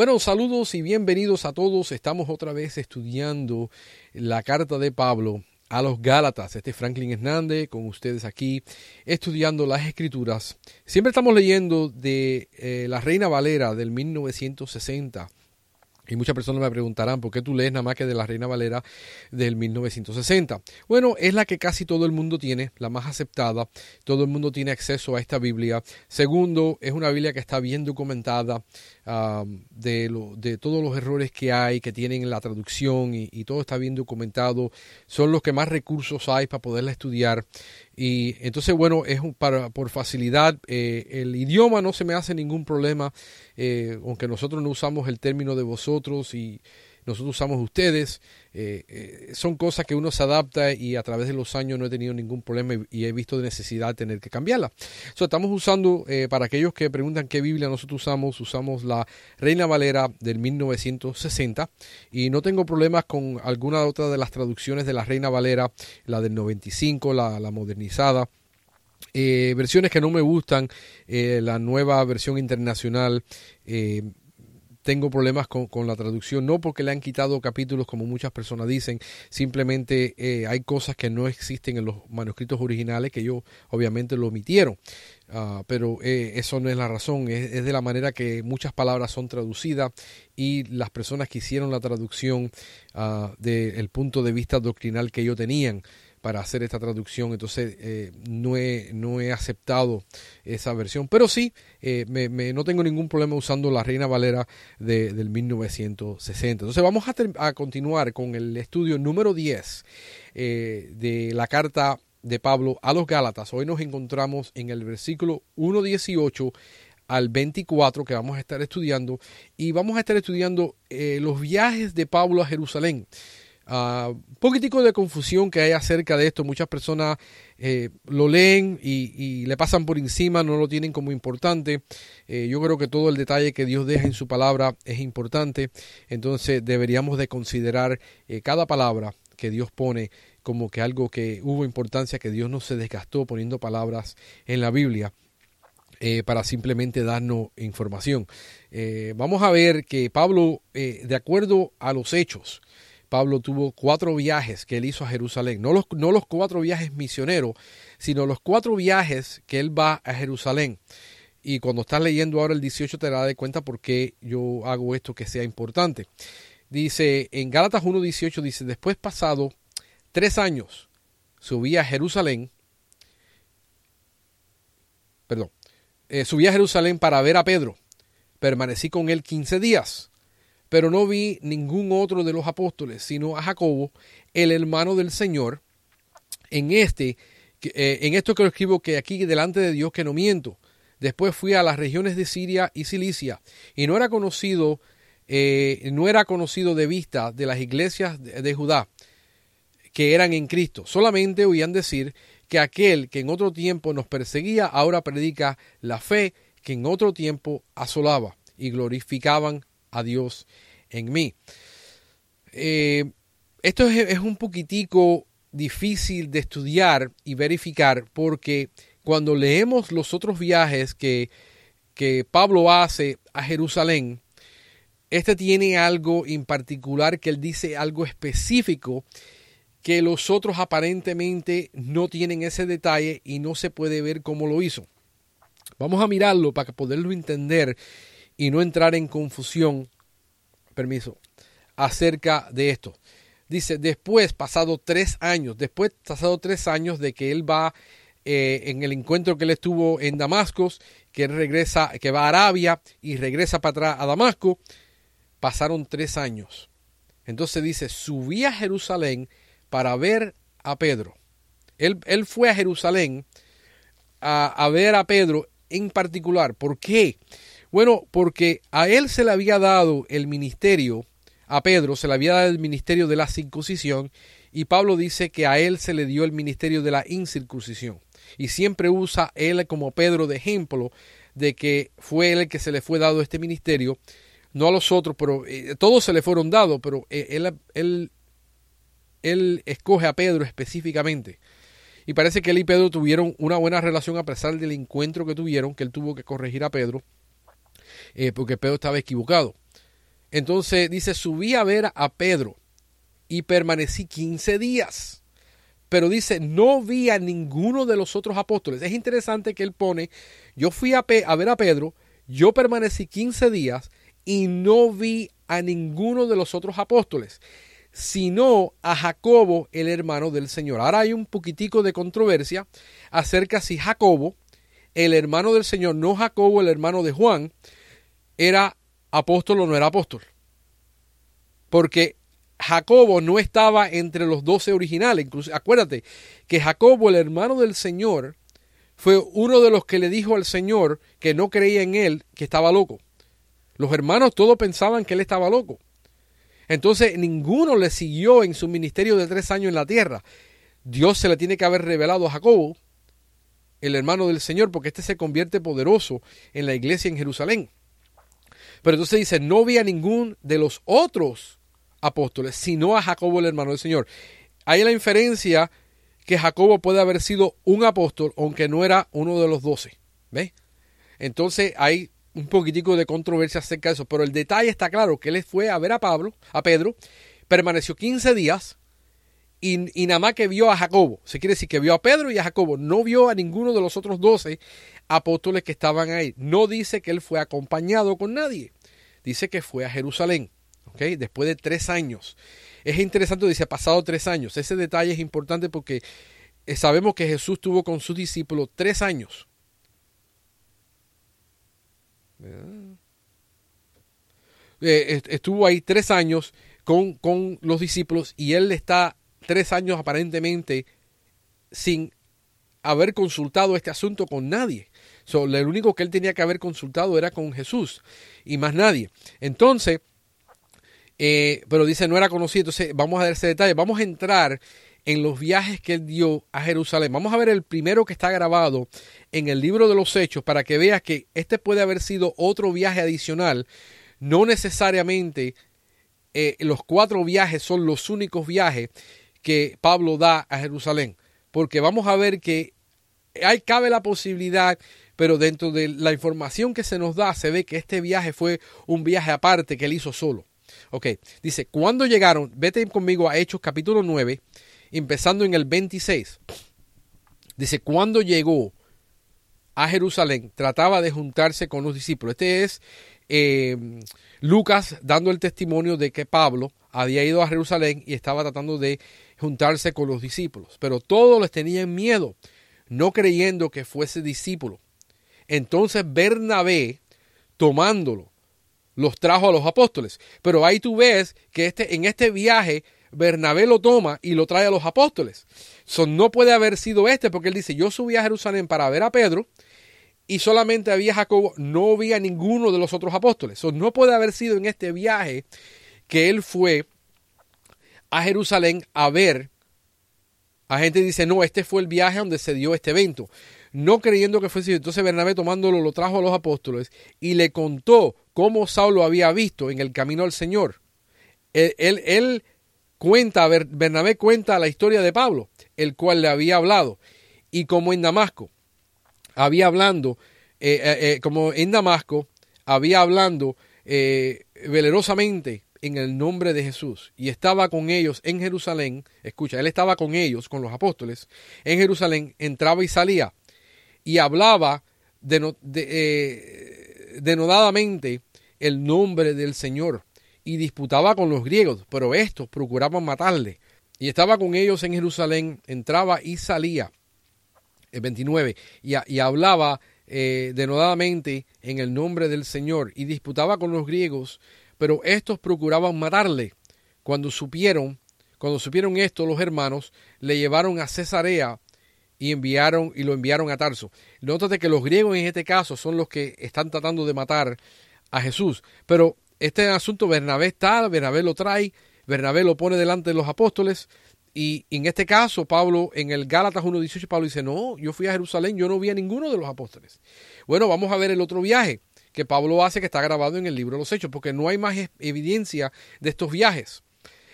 Bueno, saludos y bienvenidos a todos. Estamos otra vez estudiando la carta de Pablo a los Gálatas. Este es Franklin Hernández con ustedes aquí estudiando las escrituras. Siempre estamos leyendo de eh, la Reina Valera del 1960 y muchas personas me preguntarán por qué tú lees nada más que de la Reina Valera del 1960. Bueno, es la que casi todo el mundo tiene, la más aceptada. Todo el mundo tiene acceso a esta Biblia. Segundo, es una Biblia que está bien documentada de, lo, de, todos los errores que hay, que tienen en la traducción y, todo está bien documentado. Son los que más recursos hay para poderla estudiar. Y entonces, bueno, es para, por facilidad, eh, el idioma no se me hace ningún problema, eh, aunque nosotros no usamos el término de vosotros y nosotros usamos ustedes, eh, eh, son cosas que uno se adapta y a través de los años no he tenido ningún problema y, he visto de necesidad tener que cambiarla. estamos usando, eh, para aquellos que preguntan qué Biblia nosotros usamos, usamos la Reina Valera del 1960 y no tengo problemas con alguna otra de las traducciones de la Reina Valera, la del 95, la, la modernizada. versiones que no me gustan, la nueva versión internacional, tengo problemas con, la traducción, no porque le han quitado capítulos como muchas personas dicen, simplemente eh, hay cosas que no existen en los manuscritos originales que ellos obviamente lo omitieron, ah, pero eh, eso no es la razón, es, de la manera que muchas palabras son traducidas y las personas que hicieron la traducción uh, del punto de vista doctrinal que ellos tenían para hacer esta traducción, entonces eh, no, he, no he aceptado esa versión, pero sí, eh, me, no tengo ningún problema usando la Reina Valera de, del 1960. Entonces vamos a, a, continuar con el estudio número 10 eh, de la carta de Pablo a los Gálatas. Hoy nos encontramos en el versículo 1.18 al 24 que vamos a estar estudiando y vamos a estar estudiando los viajes de Pablo a Jerusalén. Un poquitico de confusión que hay acerca de esto. Muchas personas eh, lo leen y, le pasan por encima, no lo tienen como importante. Eh, yo creo que todo el detalle que Dios deja en su palabra es importante. Entonces deberíamos de considerar eh, cada palabra que Dios pone como que algo que hubo importancia, que Dios no se desgastó poniendo palabras en la Biblia. para simplemente darnos información. vamos a ver que Pablo, de acuerdo a los hechos, Pablo tuvo cuatro viajes que él hizo a Jerusalén, no los, no los cuatro viajes misioneros, sino los cuatro viajes que él va a Jerusalén. Y cuando estás leyendo ahora el 18 te darás de cuenta por qué yo hago esto que sea importante. Dice en Gálatas 1.18, dice, después pasado tres años, subí a Jerusalén, perdón, eh, subí a Jerusalén para ver a Pedro. Permanecí con él 15 días pero no vi ningún otro de los apóstoles, sino a Jacobo, el hermano del Señor. En este, eh, en esto que lo escribo que aquí delante de Dios que no miento. Después fui a las regiones de Siria y Cilicia y no era conocido, eh, no era conocido de vista de las iglesias de, Judá que eran en Cristo. Solamente oían decir que aquel que en otro tiempo nos perseguía ahora predica la fe que en otro tiempo asolaba y glorificaban a Dios en mí. Eh, esto es, un poquitico difícil de estudiar y verificar porque cuando leemos los otros viajes que, que Pablo hace a Jerusalén, este tiene algo en particular que él dice algo específico que los otros aparentemente no tienen ese detalle y no se puede ver cómo lo hizo. Vamos a mirarlo para poderlo entender y no entrar en confusión, permiso, acerca de esto. Dice, después, pasado tres años, después, pasado tres años de que él va eh, en el encuentro que él estuvo en Damasco, que él regresa, que va a Arabia y regresa para atrás a Damasco, pasaron tres años. Entonces dice, subí a Jerusalén para ver a Pedro. Él, él fue a Jerusalén a, a, ver a Pedro en particular. ¿Por qué? Bueno, porque a él se le había dado el ministerio, a Pedro se le había dado el ministerio de la circuncisión, y Pablo dice que a él se le dio el ministerio de la incircuncisión. Y siempre usa él como Pedro de ejemplo de que fue él el que se le fue dado este ministerio, no a los otros, pero eh, todos se le fueron dados, pero eh, él, él, él escoge a Pedro específicamente. Y parece que él y Pedro tuvieron una buena relación a pesar del encuentro que tuvieron, que él tuvo que corregir a Pedro. Eh, porque Pedro estaba equivocado. Entonces dice, subí a ver a Pedro y permanecí 15 días. Pero dice, no vi a ninguno de los otros apóstoles. Es interesante que él pone, yo fui a, a ver a Pedro, yo permanecí 15 días y no vi a ninguno de los otros apóstoles, sino a Jacobo, el hermano del Señor. Ahora hay un poquitico de controversia acerca si Jacobo, el hermano del Señor, no Jacobo, el hermano de Juan, era apóstol o no era apóstol. Porque Jacobo no estaba entre los doce originales. Acuérdate que Jacobo, el hermano del Señor, fue uno de los que le dijo al Señor que no creía en él, que estaba loco. Los hermanos todos pensaban que él estaba loco. Entonces ninguno le siguió en su ministerio de tres años en la tierra. Dios se le tiene que haber revelado a Jacobo, el hermano del Señor, porque éste se convierte poderoso en la iglesia en Jerusalén. Pero entonces dice, no vi a ningún de los otros apóstoles, sino a Jacobo, el hermano del Señor. Hay la inferencia que Jacobo puede haber sido un apóstol, aunque no era uno de los doce. ¿Ves? Entonces hay un poquitico de controversia acerca de eso, pero el detalle está claro, que él fue a ver a Pablo, a Pedro, permaneció 15 días y, nada más que vio a Jacobo. Se quiere decir que vio a Pedro y a Jacobo, no vio a ninguno de los otros doce apóstoles que estaban ahí. No dice que él fue acompañado con nadie, dice que fue a Jerusalén. Después de tres años. Es interesante, dice, pasado tres años. Ese detalle es importante porque eh, sabemos que Jesús tuvo con sus discípulos tres años. Eh, estuvo ahí tres años con, con, los discípulos y él está tres años aparentemente sin haber consultado este asunto con nadie. So, el único que él tenía que haber consultado era con Jesús y más nadie. Entonces, eh, pero dice no era conocido. Entonces vamos a ver ese detalle. Vamos a entrar en los viajes que él dio a Jerusalén. Vamos a ver el primero que está grabado en el libro de los Hechos para que veas que este puede haber sido otro viaje adicional. No necesariamente eh, los cuatro viajes son los únicos viajes que Pablo da a Jerusalén. Porque vamos a ver que hay, cabe la posibilidad, pero dentro de la información que se nos da se ve que este viaje fue un viaje aparte que él hizo solo. Ok, dice, cuando llegaron, vete conmigo a Hechos capítulo 9, empezando en el 26. Dice, cuando llegó a Jerusalén, trataba de juntarse con los discípulos. Este es eh, Lucas dando el testimonio de que Pablo había ido a Jerusalén y estaba tratando de juntarse con los discípulos. Pero todos les tenían miedo, no creyendo que fuese discípulo. Entonces Bernabé, tomándolo, los trajo a los apóstoles. Pero ahí tú ves que este, en este viaje Bernabé lo toma y lo trae a los apóstoles. So, no puede haber sido este porque él dice, yo subí a Jerusalén para ver a Pedro y solamente había Jacobo, no había ninguno de los otros apóstoles. So, no puede haber sido en este viaje que él fue a Jerusalén a ver. La gente dice, no, este fue el viaje donde se dio este evento no creyendo que fuese Entonces Bernabé tomándolo lo trajo a los apóstoles y le contó cómo Saulo había visto en el camino al Señor. Él, él, cuenta, Bernabé cuenta la historia de Pablo, el cual le había hablado. Y como en Damasco, había hablando, eh, eh, eh, como en Damasco, había hablando velerosamente en el nombre de Jesús y estaba con ellos en Jerusalén, escucha, él estaba con ellos, con los apóstoles, en Jerusalén, entraba y salía y hablaba eh, denodadamente el nombre del Señor y disputaba con los griegos, pero estos procuraban matarle. Y estaba con ellos en Jerusalén, entraba y salía, el 29, y, hablaba eh, denodadamente en el nombre del Señor y disputaba con los griegos, pero estos procuraban matarle. Cuando supieron, cuando supieron esto los hermanos, le llevaron a Cesarea y enviaron y lo enviaron a Tarso. Nótate que los griegos en este caso son los que están tratando de matar a Jesús. Pero este asunto Bernabé está, Bernabé lo trae, Bernabé lo pone delante de los apóstoles. Y en este caso, Pablo, en el Gálatas 1.18, Pablo dice, no, yo fui a Jerusalén, yo no vi a ninguno de los apóstoles. Bueno, vamos a ver el otro viaje que Pablo hace que está grabado en el libro de los Hechos, porque no hay más evidencia de estos viajes.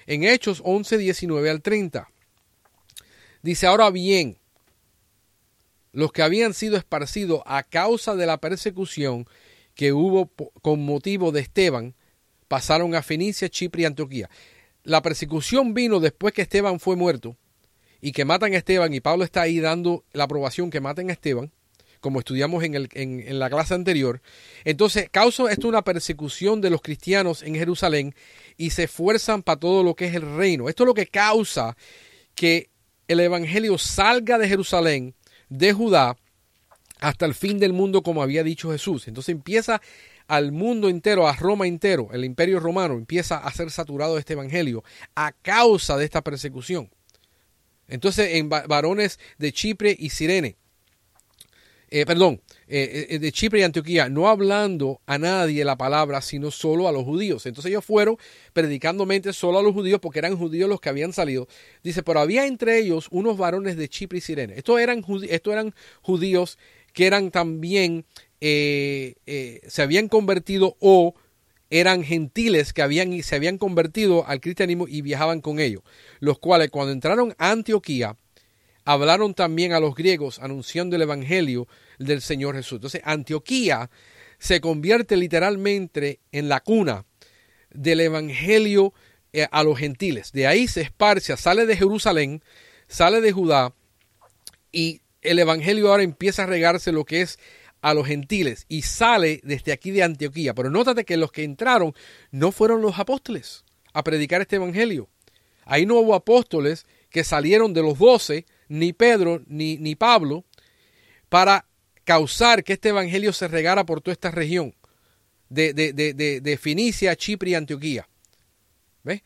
En Hechos 11, 19 al 30. Dice, ahora bien, los que habían sido esparcidos a causa de la persecución que hubo con motivo de Esteban, pasaron a Fenicia, Chipre y Antioquía. La persecución vino después que Esteban fue muerto y que matan a Esteban y Pablo está ahí dando la aprobación que maten a Esteban, como estudiamos en, el, en, la clase anterior. Entonces causa esto una persecución de los cristianos en Jerusalén y se esfuerzan para todo lo que es el reino. Esto es lo que causa que el Evangelio salga de Jerusalén, de Judá, hasta el fin del mundo, como había dicho Jesús. Entonces empieza al mundo entero, a Roma entero, el imperio romano empieza a ser saturado de este evangelio a causa de esta persecución. Entonces, en varones de Chipre y Sirene, eh, perdón, eh, de Chipre y Antioquía, no hablando a nadie la palabra, sino solo a los judíos. Entonces ellos fueron predicando mente solo a los judíos porque eran judíos los que habían salido. Dice, pero había entre ellos unos varones de Chipre y Sirene. Estos eran, eran judíos que eran también eh, eh, se habían convertido o eran gentiles que habían, se habían convertido al cristianismo y viajaban con ellos, los cuales cuando entraron a Antioquía hablaron también a los griegos anunciando el evangelio del Señor Jesús. Entonces Antioquía se convierte literalmente en la cuna del evangelio eh, a los gentiles. De ahí se esparce, sale de Jerusalén, sale de Judá y el evangelio ahora empieza a regarse lo que es a los gentiles y sale desde aquí de Antioquía. Pero nótate que los que entraron no fueron los apóstoles a predicar este evangelio. Ahí no hubo apóstoles que salieron de los doce, ni Pedro, ni, ni Pablo, para causar que este evangelio se regara por toda esta región de, de, de, de Finicia, Chipre y Antioquía. ¿Ves?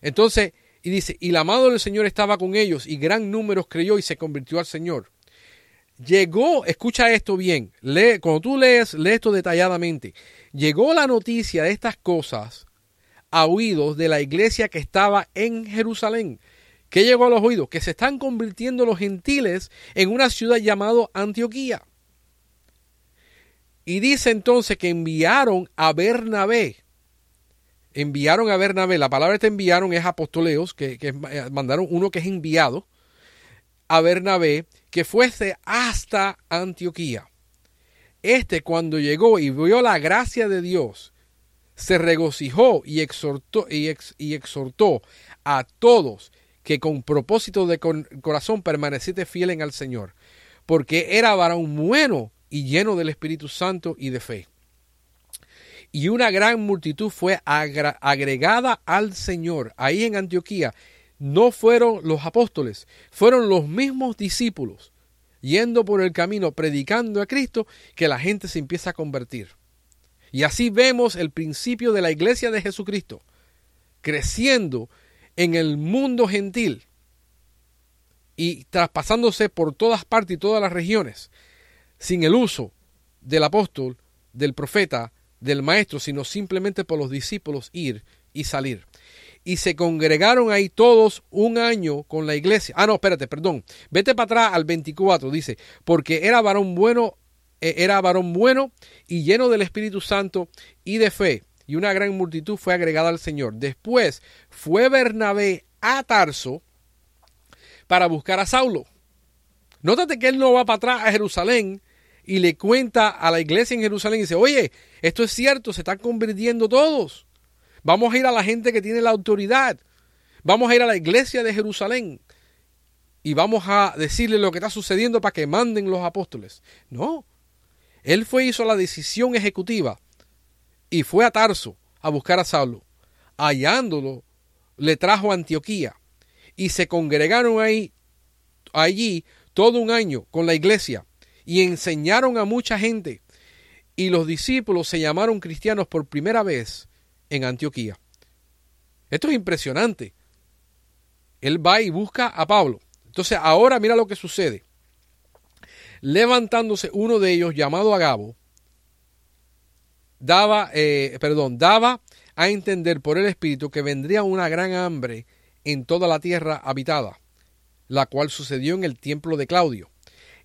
Entonces, y dice, y la amado del Señor estaba con ellos, y gran número creyó y se convirtió al Señor. Llegó, escucha esto bien, lee, cuando tú lees, lee esto detalladamente. Llegó la noticia de estas cosas a oídos de la iglesia que estaba en Jerusalén. ¿Qué llegó a los oídos? Que se están convirtiendo los gentiles en una ciudad llamada Antioquía. Y dice entonces que enviaron a Bernabé. Enviaron a Bernabé. La palabra que enviaron es apostoleos, que, que mandaron uno que es enviado a Bernabé que fuese hasta Antioquía. Este cuando llegó y vio la gracia de Dios, se regocijó y exhortó, y, exhortó a todos que con propósito de corazón permaneciese fiel al Señor, porque era varón bueno y lleno del Espíritu Santo y de fe. Y una gran multitud fue agregada al Señor ahí en Antioquía, no fueron los apóstoles, fueron los mismos discípulos yendo por el camino predicando a Cristo que la gente se empieza a convertir. Y así vemos el principio de la iglesia de Jesucristo creciendo en el mundo gentil y traspasándose por todas partes y todas las regiones sin el uso del apóstol, del profeta, del maestro, sino simplemente por los discípulos ir y salir y se congregaron ahí todos un año con la iglesia. Ah, no, espérate, perdón. Vete para atrás al 24, dice, porque era varón bueno, eh, era varón bueno y lleno del Espíritu Santo y de fe, y una gran multitud fue agregada al Señor. Después fue Bernabé a Tarso para buscar a Saulo. Nótate que él no va para atrás a Jerusalén y le cuenta a la iglesia en Jerusalén y dice, oye, esto es cierto, se están convirtiendo todos. Vamos a ir a la gente que tiene la autoridad. Vamos a ir a la iglesia de Jerusalén. Y vamos a decirle lo que está sucediendo para que manden los apóstoles. No. Él fue hizo la decisión ejecutiva y fue a Tarso a buscar a Saulo. Hallándolo, le trajo a Antioquía y se congregaron ahí, allí todo un año con la iglesia y enseñaron a mucha gente. Y los discípulos se llamaron cristianos por primera vez en Antioquía. Esto es impresionante. Él va y busca a Pablo. Entonces ahora mira lo que sucede. Levantándose uno de ellos llamado Agabo, daba, eh, perdón, daba a entender por el Espíritu que vendría una gran hambre en toda la tierra habitada, la cual sucedió en el templo de Claudio.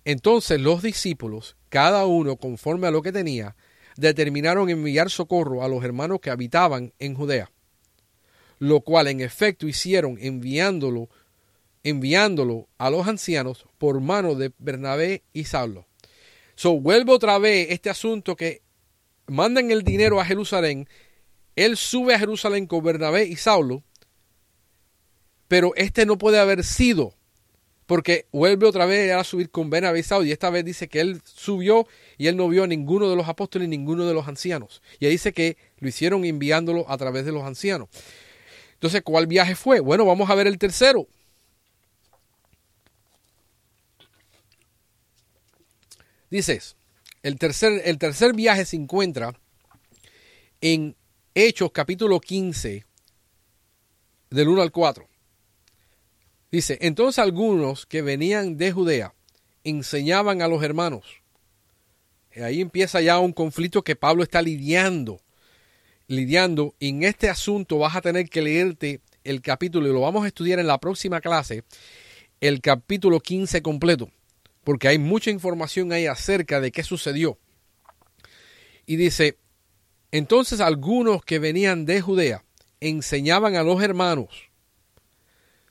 Entonces los discípulos, cada uno conforme a lo que tenía, determinaron enviar socorro a los hermanos que habitaban en Judea, lo cual en efecto hicieron enviándolo, enviándolo a los ancianos por mano de Bernabé y Saulo. So, vuelvo otra vez este asunto que mandan el dinero a Jerusalén, él sube a Jerusalén con Bernabé y Saulo, pero este no puede haber sido, porque vuelve otra vez a subir con Bernabé y Saulo, y esta vez dice que él subió y él no vio a ninguno de los apóstoles ni ninguno de los ancianos. Y ahí dice que lo hicieron enviándolo a través de los ancianos. Entonces, ¿cuál viaje fue? Bueno, vamos a ver el tercero. Dices, el tercer, el tercer viaje se encuentra en Hechos capítulo 15, del 1 al 4. Dice, entonces algunos que venían de Judea enseñaban a los hermanos. Y ahí empieza ya un conflicto que Pablo está lidiando. Lidiando. en este asunto vas a tener que leerte el capítulo, y lo vamos a estudiar en la próxima clase, el capítulo 15 completo porque hay mucha información ahí acerca de qué sucedió. Y dice, entonces algunos que venían de Judea enseñaban a los hermanos,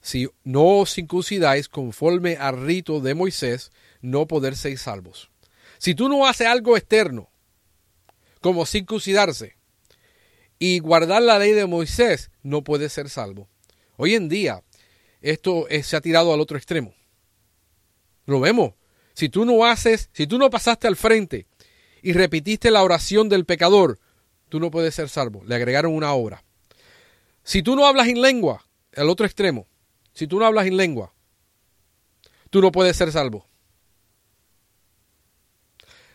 si no os circuncidáis conforme al rito de Moisés, no poder ser salvos. Si tú no haces algo externo, como circuncidarse y guardar la ley de Moisés, no puedes ser salvo. Hoy en día, esto se ha tirado al otro extremo. Lo vemos. Si tú no haces, si tú no pasaste al frente y repitiste la oración del pecador, tú no puedes ser salvo. Le agregaron una obra. Si tú no hablas en lengua, al otro extremo, si tú no hablas en lengua, tú no puedes ser salvo.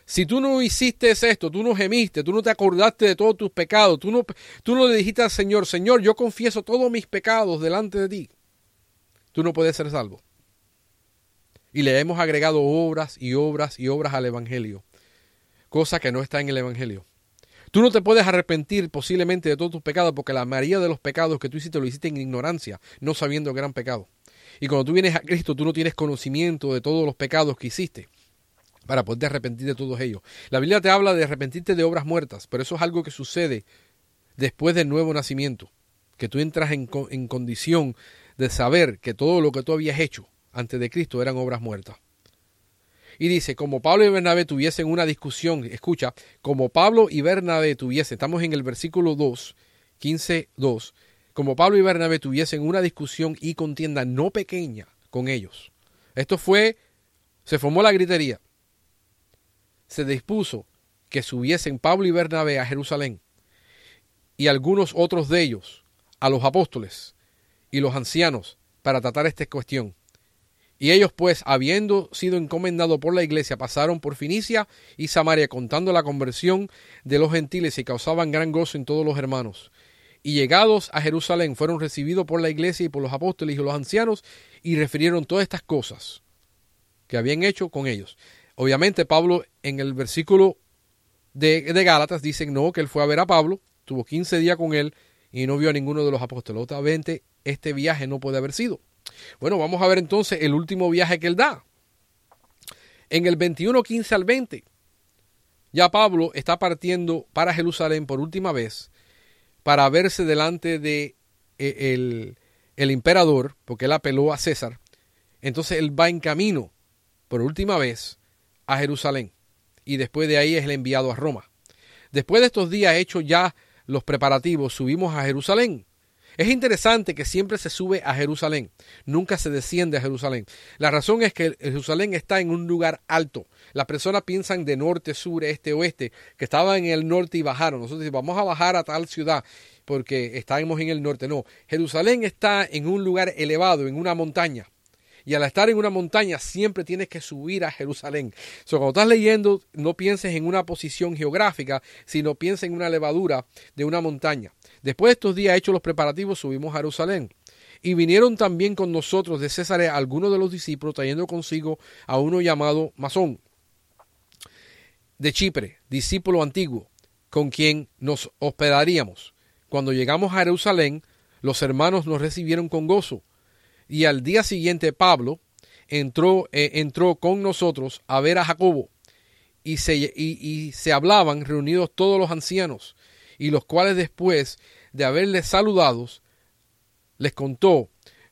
Si tú no hiciste esto, tú no gemiste, tú no te acordaste de todos tus pecados, tú no, tú no le dijiste al Señor, Señor, yo confieso todos mis pecados delante de ti, tú no puedes ser salvo y le hemos agregado obras y obras y obras al Evangelio, cosa que no está en el Evangelio. Tú no te puedes arrepentir posiblemente de todos tus pecados porque la mayoría de los pecados que tú hiciste lo hiciste en ignorancia, no sabiendo que eran pecados. Y cuando tú vienes a Cristo, tú no tienes conocimiento de todos los pecados que hiciste para poder arrepentir de todos ellos. La Biblia te habla de arrepentirte de obras muertas, pero eso es algo que sucede después del nuevo nacimiento, que tú entras en, en condición de saber que todo lo que tú habías hecho antes de Cristo eran obras muertas. Y dice, como Pablo y Bernabé tuviesen una discusión, escucha, como Pablo y Bernabé tuviesen, estamos en el versículo 2, 15, 2, como Pablo y Bernabé tuviesen una discusión y contienda no pequeña con ellos. Esto fue, se formó la gritería. Se dispuso que subiesen Pablo y Bernabé a Jerusalén y algunos otros de ellos a los apóstoles y los ancianos para tratar esta cuestión. Y ellos pues, habiendo sido encomendados por la iglesia, pasaron por Finicia y Samaria contando la conversión de los gentiles y causaban gran gozo en todos los hermanos. Y llegados a Jerusalén fueron recibidos por la iglesia y por los apóstoles y los ancianos y refirieron todas estas cosas que habían hecho con ellos. Obviamente Pablo en el versículo de, Gálatas dice no, que él fue a ver a Pablo, tuvo 15 días con él y no vio a ninguno de los apóstoles. Obviamente este viaje no puede haber sido. Bueno, vamos a ver entonces el último viaje que él da. En el 21, 15 al 20, ya Pablo está partiendo para Jerusalén por última vez para verse delante de eh, el, el emperador, porque él apeló a César. Entonces él va en camino por última vez a Jerusalén y después de ahí es el enviado a Roma. Después de estos días hechos ya los preparativos, subimos a Jerusalén es interesante que siempre se sube a Jerusalén, nunca se desciende a Jerusalén. La razón es que Jerusalén está en un lugar alto. Las personas piensan de norte, sur, este, oeste, que estaban en el norte y bajaron. Nosotros decimos, vamos a bajar a tal ciudad porque estábamos en el norte. No, Jerusalén está en un lugar elevado, en una montaña. Y al estar en una montaña siempre tienes que subir a Jerusalén. So, cuando estás leyendo, no pienses en una posición geográfica, sino piensa en una levadura de una montaña. Después de estos días hechos los preparativos, subimos a Jerusalén. Y vinieron también con nosotros de César algunos de los discípulos, trayendo consigo a uno llamado Masón, de Chipre, discípulo antiguo, con quien nos hospedaríamos. Cuando llegamos a Jerusalén, los hermanos nos recibieron con gozo y al día siguiente Pablo entró, eh, entró con nosotros a ver a Jacobo y se, y, se hablaban reunidos todos los ancianos y los cuales después de haberles saludados les contó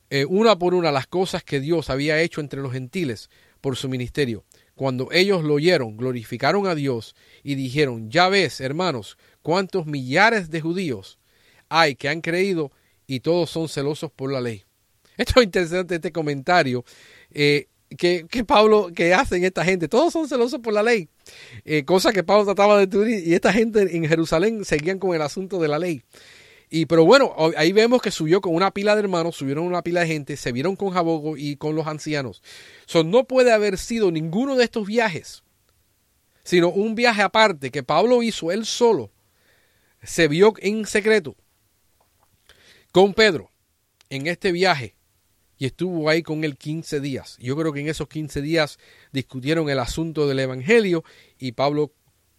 eh, una por una las cosas que Dios había hecho entre los gentiles por su ministerio. Cuando ellos lo oyeron, glorificaron a Dios y dijeron, ya ves, hermanos, cuántos millares de judíos hay que han creído y todos son celosos por la ley. Esto es interesante, este comentario eh, que, Pablo, que hacen esta gente. Todos son celosos por la ley. Eh, cosa que Pablo trataba de destruir y esta gente en Jerusalén seguían con el asunto de la ley. Y pero bueno, ahí vemos que subió con una pila de hermanos, subieron una pila de gente, se vieron con Jabogo y con los ancianos. So, no puede haber sido ninguno de estos viajes, sino un viaje aparte que Pablo hizo él solo. Se vio en secreto con Pedro en este viaje y estuvo ahí con él 15 días. Yo creo que en esos 15 días discutieron el asunto del Evangelio y Pablo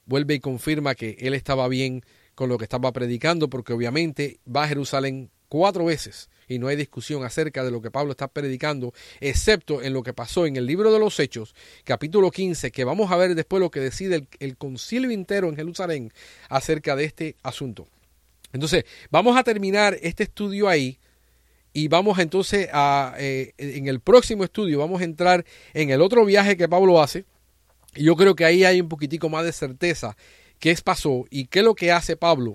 vuelve y confirma que él estaba bien con lo que estaba predicando, porque obviamente va a Jerusalén cuatro veces y no hay discusión acerca de lo que Pablo está predicando, excepto en lo que pasó en el libro de los Hechos, capítulo 15, que vamos a ver después lo que decide el, concilio entero en Jerusalén acerca de este asunto. Entonces, vamos a terminar este estudio ahí y vamos entonces a, eh, en el próximo estudio, vamos a entrar en el otro viaje que Pablo hace. Y yo creo que ahí hay un poquitico más de certeza qué pasó y qué es lo que hace Pablo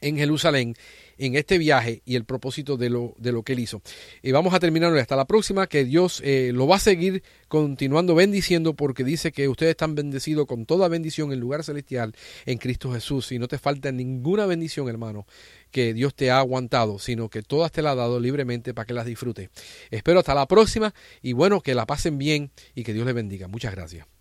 en Jerusalén en este viaje y el propósito de lo, de lo que él hizo. Y vamos a terminar hasta la próxima, que Dios eh, lo va a seguir continuando bendiciendo porque dice que ustedes están bendecidos con toda bendición en lugar celestial en Cristo Jesús y no te falta ninguna bendición, hermano, que Dios te ha aguantado, sino que todas te las ha dado libremente para que las disfrutes. Espero hasta la próxima y bueno, que la pasen bien y que Dios les bendiga. Muchas gracias.